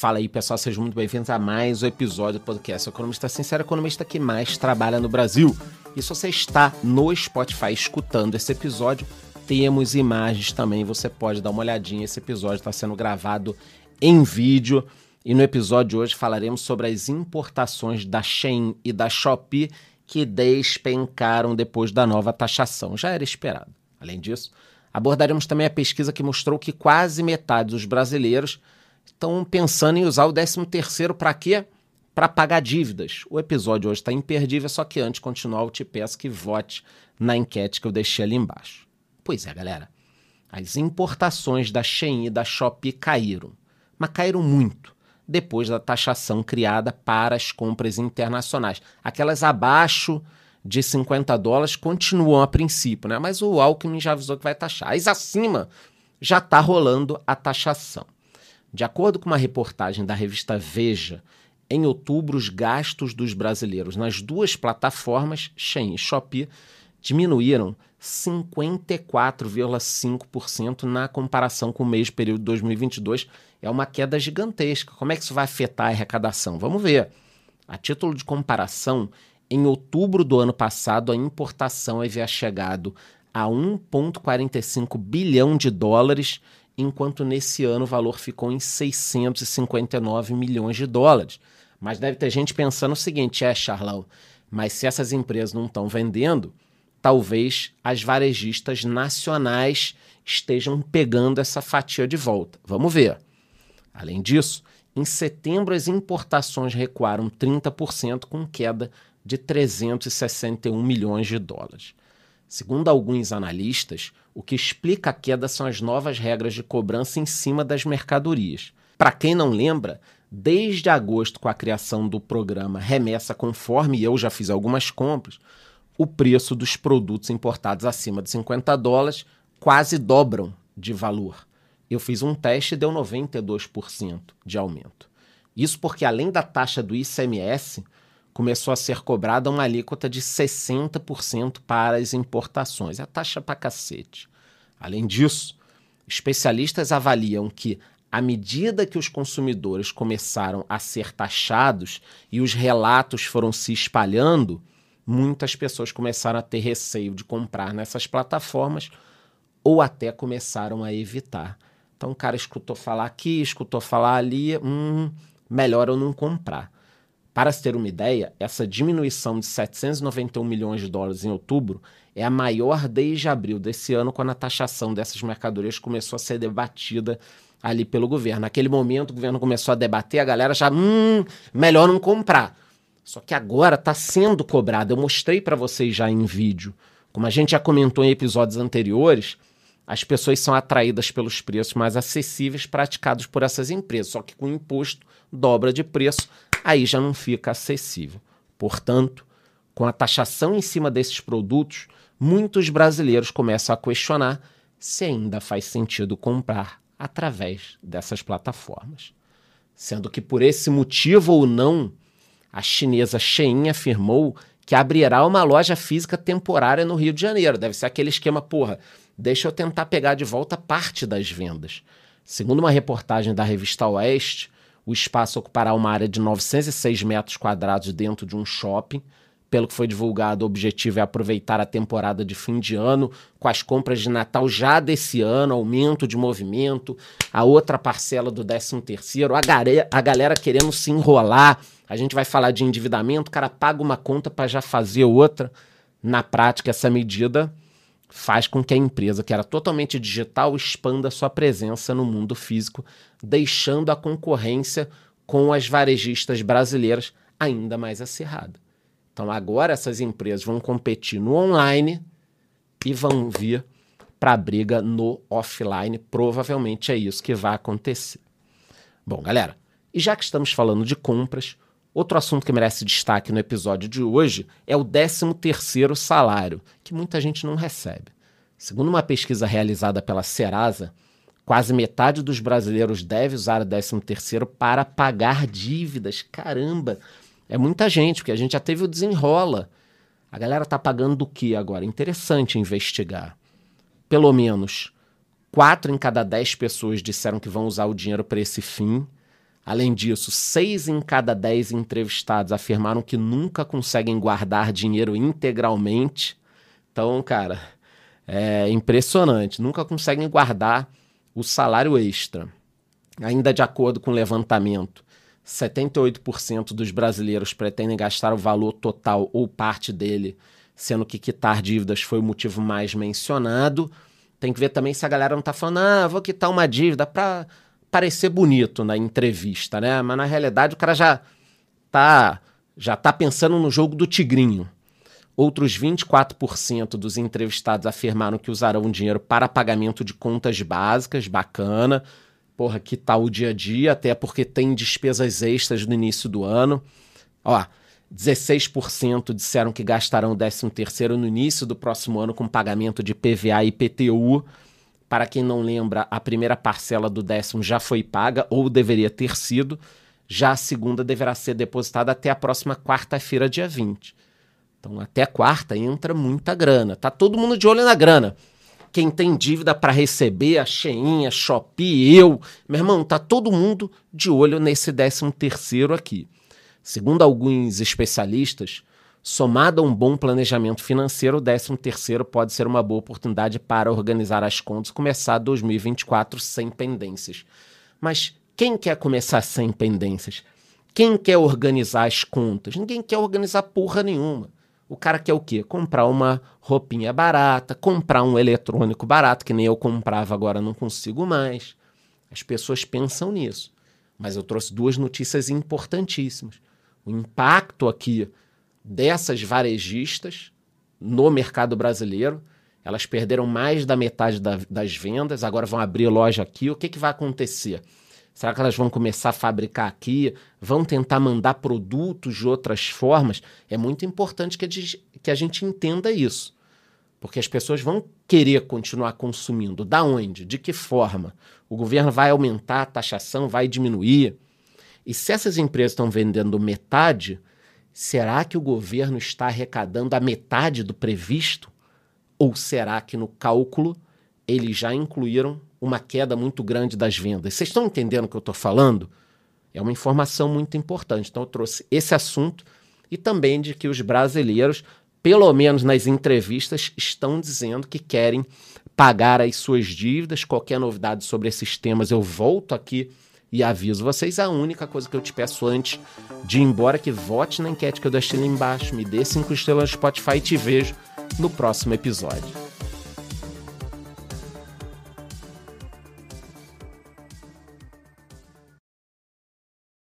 Fala aí, pessoal, sejam muito bem-vindos a mais um episódio do podcast Economista Sincero, economista que mais trabalha no Brasil. E se você está no Spotify escutando esse episódio, temos imagens também, você pode dar uma olhadinha. Esse episódio está sendo gravado em vídeo. E no episódio de hoje falaremos sobre as importações da Shein e da Shopee que despencaram depois da nova taxação. Já era esperado. Além disso, abordaremos também a pesquisa que mostrou que quase metade dos brasileiros estão pensando em usar o 13 terceiro para quê? Para pagar dívidas. O episódio hoje está imperdível, só que antes de continuar, eu te peço que vote na enquete que eu deixei ali embaixo. Pois é, galera. As importações da Shein e da Shopee caíram, mas caíram muito depois da taxação criada para as compras internacionais. Aquelas abaixo de 50 dólares continuam a princípio, né? mas o Alckmin já avisou que vai taxar. As acima já está rolando a taxação. De acordo com uma reportagem da revista Veja, em outubro, os gastos dos brasileiros nas duas plataformas, Shein e Shopee, diminuíram 54,5% na comparação com o mês período de 2022. É uma queda gigantesca. Como é que isso vai afetar a arrecadação? Vamos ver. A título de comparação, em outubro do ano passado, a importação havia chegado a 1,45 bilhão de dólares enquanto nesse ano o valor ficou em 659 milhões de dólares. Mas deve ter gente pensando o seguinte: é, Charlão, mas se essas empresas não estão vendendo, talvez as varejistas nacionais estejam pegando essa fatia de volta. Vamos ver. Além disso, em setembro as importações recuaram 30%, com queda de 361 milhões de dólares. Segundo alguns analistas, o que explica a queda são as novas regras de cobrança em cima das mercadorias. Para quem não lembra, desde agosto, com a criação do programa Remessa Conforme, eu já fiz algumas compras, o preço dos produtos importados acima de 50 dólares quase dobram de valor. Eu fiz um teste e deu 92% de aumento. Isso porque, além da taxa do ICMS, começou a ser cobrada uma alíquota de 60% para as importações. É a taxa para cacete. Além disso, especialistas avaliam que, à medida que os consumidores começaram a ser taxados e os relatos foram se espalhando, muitas pessoas começaram a ter receio de comprar nessas plataformas ou até começaram a evitar. Então o cara escutou falar aqui, escutou falar ali, hum, melhor eu não comprar. Para se ter uma ideia, essa diminuição de 791 milhões de dólares em outubro é a maior desde abril desse ano, quando a taxação dessas mercadorias começou a ser debatida ali pelo governo. Naquele momento, o governo começou a debater, a galera já, hum, melhor não comprar. Só que agora está sendo cobrado. Eu mostrei para vocês já em vídeo. Como a gente já comentou em episódios anteriores, as pessoas são atraídas pelos preços mais acessíveis praticados por essas empresas. Só que com imposto dobra de preço, aí já não fica acessível. Portanto, com a taxação em cima desses produtos, muitos brasileiros começam a questionar se ainda faz sentido comprar através dessas plataformas. Sendo que por esse motivo ou não, a chinesa Shein afirmou que abrirá uma loja física temporária no Rio de Janeiro. Deve ser aquele esquema, porra, deixa eu tentar pegar de volta parte das vendas. Segundo uma reportagem da revista Oeste, o espaço ocupará uma área de 906 metros quadrados dentro de um shopping. Pelo que foi divulgado, o objetivo é aproveitar a temporada de fim de ano com as compras de Natal já desse ano, aumento de movimento, a outra parcela do 13 terceiro, a, a galera querendo se enrolar. A gente vai falar de endividamento, o cara paga uma conta para já fazer outra. Na prática, essa medida faz com que a empresa, que era totalmente digital, expanda sua presença no mundo físico, deixando a concorrência com as varejistas brasileiras ainda mais acirrada. Então agora essas empresas vão competir no online e vão vir para a briga no offline. Provavelmente é isso que vai acontecer. Bom, galera, e já que estamos falando de compras, Outro assunto que merece destaque no episódio de hoje é o 13º salário, que muita gente não recebe. Segundo uma pesquisa realizada pela Serasa, quase metade dos brasileiros deve usar o 13º para pagar dívidas. Caramba, é muita gente, porque a gente já teve o desenrola. A galera tá pagando do que agora? Interessante investigar. Pelo menos 4 em cada 10 pessoas disseram que vão usar o dinheiro para esse fim. Além disso, seis em cada dez entrevistados afirmaram que nunca conseguem guardar dinheiro integralmente. Então, cara, é impressionante. Nunca conseguem guardar o salário extra. Ainda de acordo com o levantamento, 78% dos brasileiros pretendem gastar o valor total ou parte dele, sendo que quitar dívidas foi o motivo mais mencionado. Tem que ver também se a galera não está falando, ah, vou quitar uma dívida para parecer bonito na entrevista, né? Mas na realidade o cara já tá já tá pensando no jogo do tigrinho. Outros 24% dos entrevistados afirmaram que usarão dinheiro para pagamento de contas básicas, bacana. Porra, que tal o dia a dia, até porque tem despesas extras no início do ano. Ó, 16% disseram que gastarão o 13º no início do próximo ano com pagamento de PVA e IPTU. Para quem não lembra, a primeira parcela do décimo já foi paga ou deveria ter sido. Já a segunda deverá ser depositada até a próxima quarta-feira, dia 20. Então, até quarta entra muita grana. Tá todo mundo de olho na grana. Quem tem dívida para receber, a Cheinha, a Shopee, eu, meu irmão, tá todo mundo de olho nesse décimo terceiro aqui. Segundo alguns especialistas, Somado a um bom planejamento financeiro, o 13º pode ser uma boa oportunidade para organizar as contas e começar 2024 sem pendências. Mas quem quer começar sem pendências? Quem quer organizar as contas? Ninguém quer organizar porra nenhuma. O cara quer o quê? Comprar uma roupinha barata, comprar um eletrônico barato, que nem eu comprava agora não consigo mais. As pessoas pensam nisso. Mas eu trouxe duas notícias importantíssimas. O impacto aqui dessas varejistas no mercado brasileiro. Elas perderam mais da metade da, das vendas, agora vão abrir loja aqui. O que, que vai acontecer? Será que elas vão começar a fabricar aqui? Vão tentar mandar produtos de outras formas? É muito importante que a, que a gente entenda isso. Porque as pessoas vão querer continuar consumindo. Da onde? De que forma? O governo vai aumentar a taxação, vai diminuir? E se essas empresas estão vendendo metade, Será que o governo está arrecadando a metade do previsto? Ou será que no cálculo eles já incluíram uma queda muito grande das vendas? Vocês estão entendendo o que eu estou falando? É uma informação muito importante. Então, eu trouxe esse assunto e também de que os brasileiros, pelo menos nas entrevistas, estão dizendo que querem pagar as suas dívidas. Qualquer novidade sobre esses temas, eu volto aqui e aviso vocês, a única coisa que eu te peço antes de ir embora é que vote na enquete que eu deixei ali embaixo, me dê cinco estrelas no Spotify e te vejo no próximo episódio.